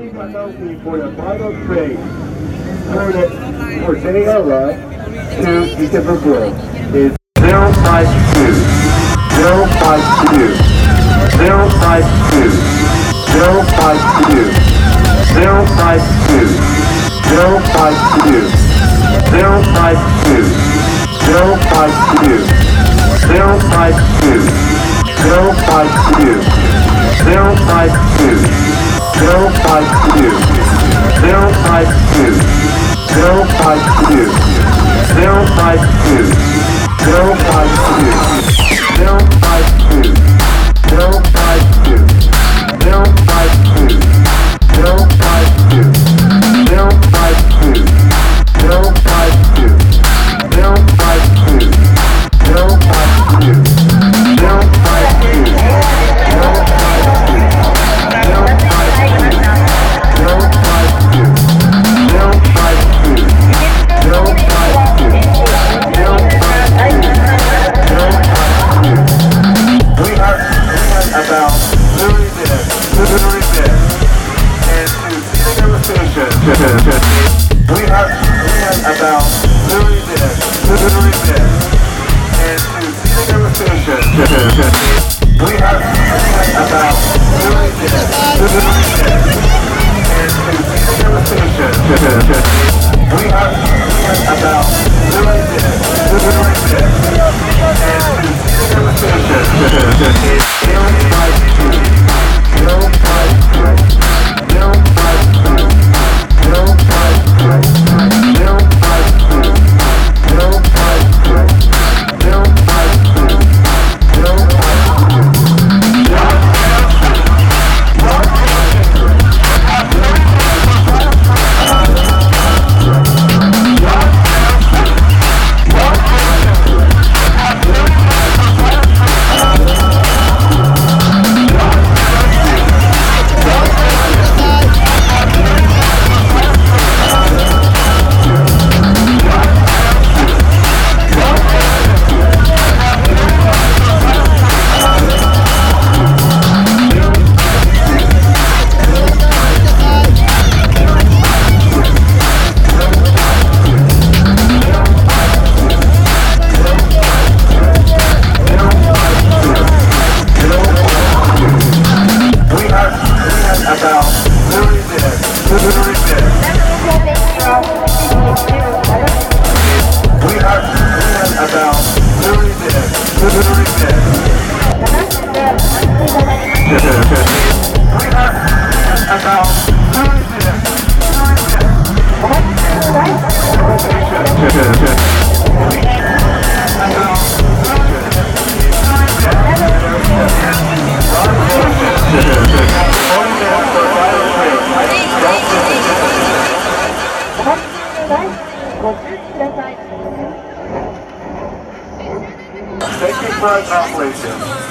Thank you. for to is Zero five two. Zero five two. Zero five two. Zero five two. Zero five two. Yeah. Thank you for your operation.